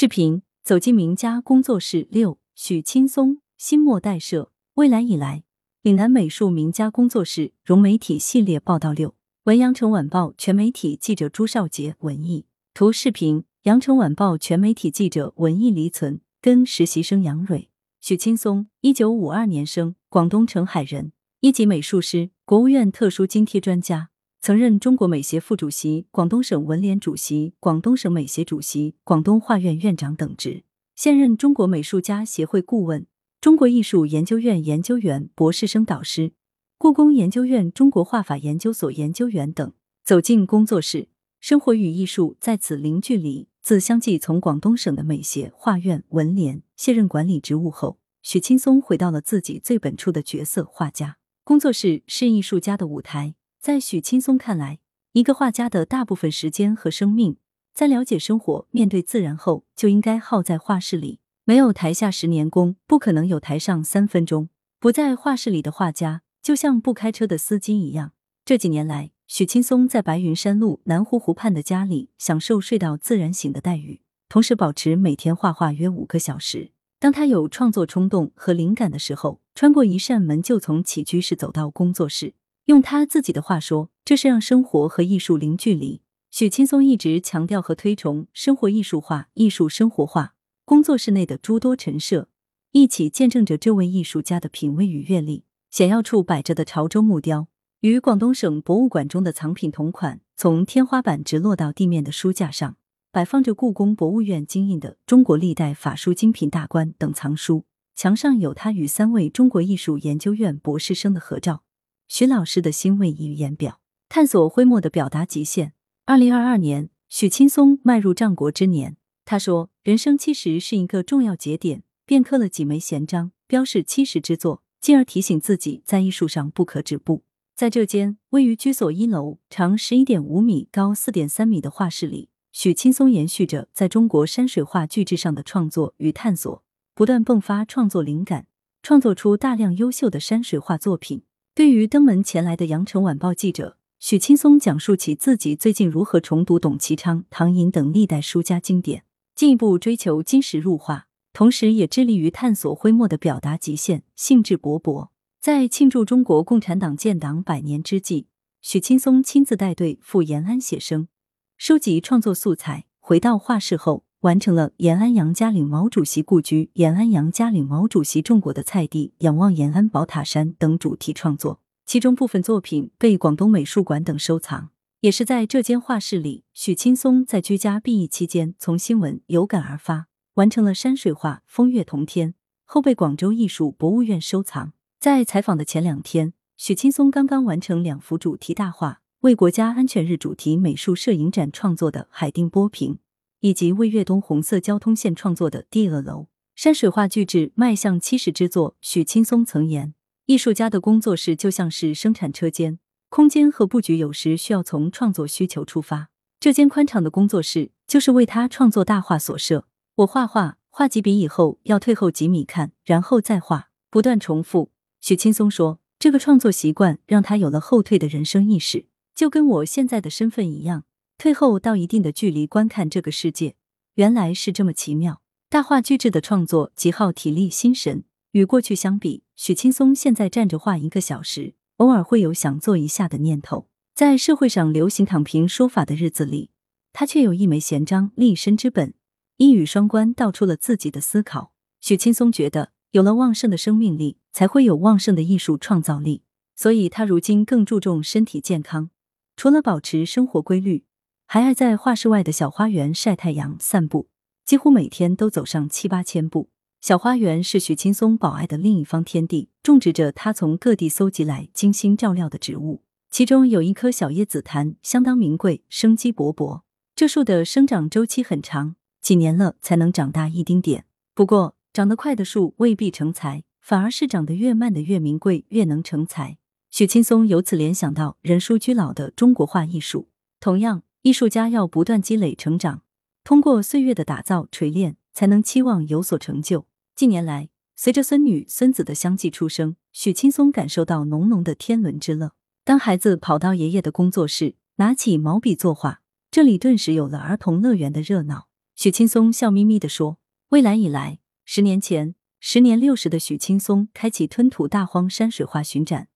视频走进名家工作室六，许青松，新末代社，未来以来，岭南美术名家工作室融媒体系列报道六。文阳城晚报全媒体记者朱少杰文艺图视频，阳城晚报全媒体记者文艺黎存跟实习生杨蕊。许青松，一九五二年生，广东澄海人，一级美术师，国务院特殊津贴专家。曾任中国美协副主席、广东省文联主席、广东省美协主席、广东画院院长等职，现任中国美术家协会顾问、中国艺术研究院研究员、博士生导师、故宫研究院中国画法研究所研究员等。走进工作室，生活与艺术在此零距离。自相继从广东省的美协、画院、文联卸任管理职务后，许青松回到了自己最本初的角色——画家。工作室是艺术家的舞台。在许青松看来，一个画家的大部分时间和生命，在了解生活、面对自然后，就应该耗在画室里。没有台下十年功，不可能有台上三分钟。不在画室里的画家，就像不开车的司机一样。这几年来，许青松在白云山路南湖湖畔的家里，享受睡到自然醒的待遇，同时保持每天画画约五个小时。当他有创作冲动和灵感的时候，穿过一扇门，就从起居室走到工作室。用他自己的话说，这是让生活和艺术零距离。许青松一直强调和推崇生活艺术化、艺术生活化。工作室内的诸多陈设，一起见证着这位艺术家的品味与阅历。显要处摆着的潮州木雕，与广东省博物馆中的藏品同款。从天花板直落到地面的书架上，摆放着故宫博物院精印的《中国历代法书精品大观》等藏书。墙上有他与三位中国艺术研究院博士生的合照。徐老师的欣慰溢于言表，探索徽墨的表达极限。二零二二年，许青松迈入战国之年。他说：“人生七十是一个重要节点，便刻了几枚闲章，标示七十之作，进而提醒自己在艺术上不可止步。”在这间位于居所一楼、长十一点五米、高四点三米的画室里，许青松延续着在中国山水画巨制上的创作与探索，不断迸发创作灵感，创作出大量优秀的山水画作品。对于登门前来的羊城晚报记者，许青松讲述起自己最近如何重读董其昌、唐寅等历代书家经典，进一步追求金石入画，同时也致力于探索徽墨的表达极限，兴致勃勃。在庆祝中国共产党建党百年之际，许青松亲自带队赴延安写生，收集创作素材。回到画室后。完成了延安杨家岭毛主席故居、延安杨家岭毛主席种过的菜地、仰望延安宝塔山等主题创作，其中部分作品被广东美术馆等收藏。也是在这间画室里，许青松在居家避疫期间，从新闻有感而发，完成了山水画《风月同天》，后被广州艺术博物院收藏。在采访的前两天，许青松刚刚完成两幅主题大画，为国家安全日主题美术摄影展创作的《海定波平》。以及为粤东红色交通线创作的《第二楼》山水画巨制迈向七十之作，许青松曾言：“艺术家的工作室就像是生产车间，空间和布局有时需要从创作需求出发。这间宽敞的工作室就是为他创作大画所设。我画画，画几笔以后要退后几米看，然后再画，不断重复。”许青松说：“这个创作习惯让他有了后退的人生意识，就跟我现在的身份一样。”退后到一定的距离观看这个世界，原来是这么奇妙。大画巨制的创作极耗体力心神，与过去相比，许青松现在站着画一个小时，偶尔会有想坐一下的念头。在社会上流行躺平说法的日子里，他却有一枚闲章立身之本，一语双关道出了自己的思考。许青松觉得，有了旺盛的生命力，才会有旺盛的艺术创造力，所以他如今更注重身体健康，除了保持生活规律。还爱在画室外的小花园晒太阳、散步，几乎每天都走上七八千步。小花园是许青松保爱的另一方天地，种植着他从各地搜集来精心照料的植物。其中有一棵小叶紫檀，相当名贵，生机勃勃。这树的生长周期很长，几年了才能长大一丁点。不过，长得快的树未必成才，反而是长得越慢的越名贵，越能成才。许青松由此联想到人疏居老的中国画艺术，同样。艺术家要不断积累成长，通过岁月的打造锤炼，才能期望有所成就。近年来，随着孙女孙子的相继出生，许青松感受到浓浓的天伦之乐。当孩子跑到爷爷的工作室，拿起毛笔作画，这里顿时有了儿童乐园的热闹。许青松笑眯眯地说：“未来以来，十年前，时年六十的许青松开启吞吐大荒山水画巡展，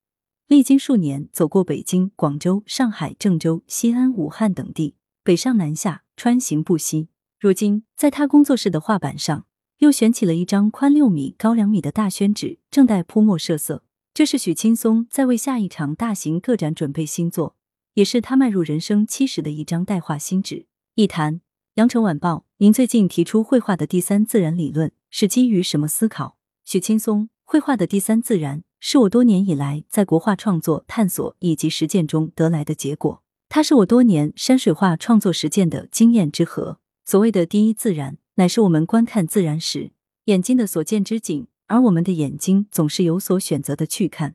历经数年，走过北京、广州、上海、郑州、西安、武汉等地，北上南下，穿行不息。如今，在他工作室的画板上，又悬起了一张宽六米、高两米的大宣纸，正待铺墨设色。这是许青松在为下一场大型个展准备新作，也是他迈入人生七十的一张带画新纸。一谈，羊城晚报，您最近提出绘画的第三自然理论是基于什么思考？许青松，绘画的第三自然是我多年以来在国画创作探索以及实践中得来的结果，它是我多年山水画创作实践的经验之和。所谓的第一自然。乃是我们观看自然时眼睛的所见之景，而我们的眼睛总是有所选择的去看，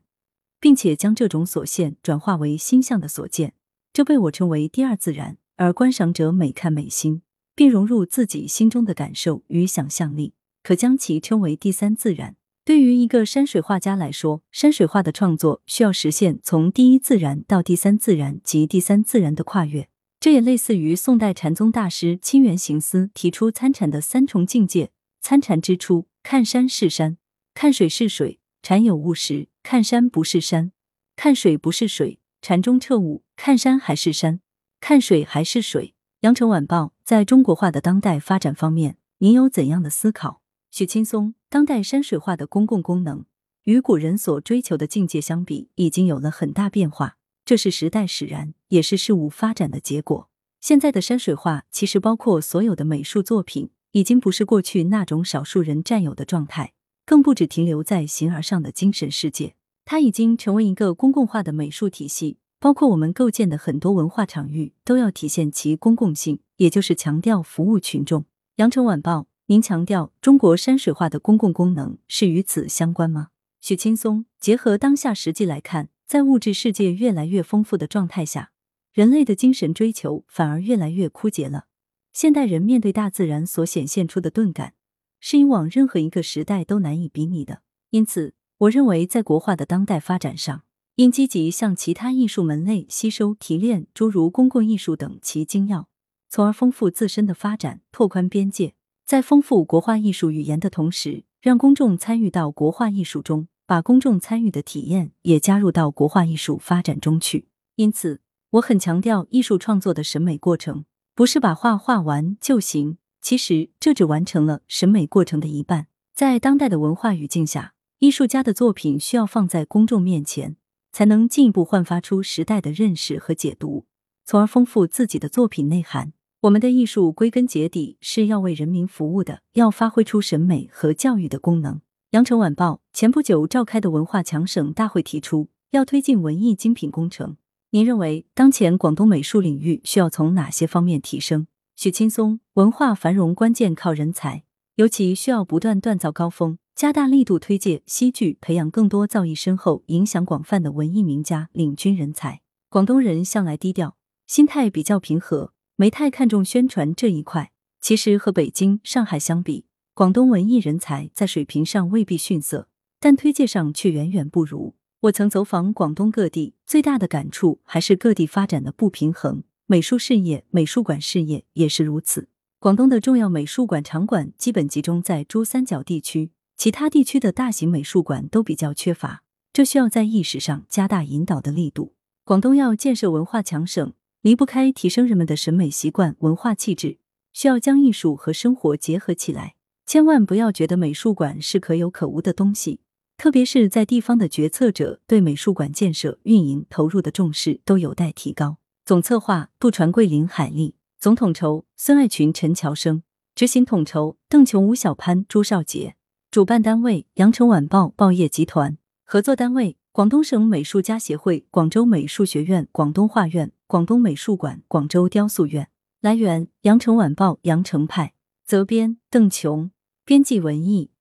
并且将这种所见转化为心象的所见，这被我称为第二自然。而观赏者每看每心，并融入自己心中的感受与想象力，可将其称为第三自然。对于一个山水画家来说，山水画的创作需要实现从第一自然到第三自然及第三自然的跨越。这也类似于宋代禅宗大师清源行思提出参禅的三重境界：参禅之初，看山是山，看水是水，禅有悟时；看山不是山，看水不是水，禅中彻悟；看山还是山，看水还是水。羊城晚报在中国画的当代发展方面，您有怎样的思考？许青松，当代山水画的公共功能与古人所追求的境界相比，已经有了很大变化。这是时代使然，也是事物发展的结果。现在的山水画其实包括所有的美术作品，已经不是过去那种少数人占有的状态，更不只停留在形而上的精神世界。它已经成为一个公共化的美术体系，包括我们构建的很多文化场域，都要体现其公共性，也就是强调服务群众。羊城晚报，您强调中国山水画的公共功能是与此相关吗？许青松，结合当下实际来看。在物质世界越来越丰富的状态下，人类的精神追求反而越来越枯竭了。现代人面对大自然所显现出的钝感，是以往任何一个时代都难以比拟的。因此，我认为在国画的当代发展上，应积极向其他艺术门类吸收提炼诸如公共艺术等其精要，从而丰富自身的发展，拓宽边界。在丰富国画艺术语言的同时，让公众参与到国画艺术中。把公众参与的体验也加入到国画艺术发展中去，因此我很强调艺术创作的审美过程，不是把画画完就行。其实这只完成了审美过程的一半。在当代的文化语境下，艺术家的作品需要放在公众面前，才能进一步焕发出时代的认识和解读，从而丰富自己的作品内涵。我们的艺术归根结底是要为人民服务的，要发挥出审美和教育的功能。羊城晚报前不久召开的文化强省大会提出，要推进文艺精品工程。您认为当前广东美术领域需要从哪些方面提升？许青松，文化繁荣关键靠人才，尤其需要不断锻造高峰，加大力度推介西剧，培养更多造诣深厚、影响广泛的文艺名家、领军人才。广东人向来低调，心态比较平和，没太看重宣传这一块。其实和北京、上海相比，广东文艺人才在水平上未必逊色，但推介上却远远不如。我曾走访广东各地，最大的感触还是各地发展的不平衡。美术事业、美术馆事业也是如此。广东的重要美术馆场馆基本集中在珠三角地区，其他地区的大型美术馆都比较缺乏，这需要在意识上加大引导的力度。广东要建设文化强省，离不开提升人们的审美习惯、文化气质，需要将艺术和生活结合起来。千万不要觉得美术馆是可有可无的东西，特别是在地方的决策者对美术馆建设、运营投入的重视都有待提高。总策划杜传贵、林海丽，总统筹孙爱群、陈乔生，执行统筹邓琼、吴小潘、朱少杰，主办单位羊城晚报报业集团，合作单位广东省美术家协会、广州美术学院、广东画院、广东美术馆、广州雕塑院。来源：羊城晚报羊城派，责编：邓琼。编辑文艺。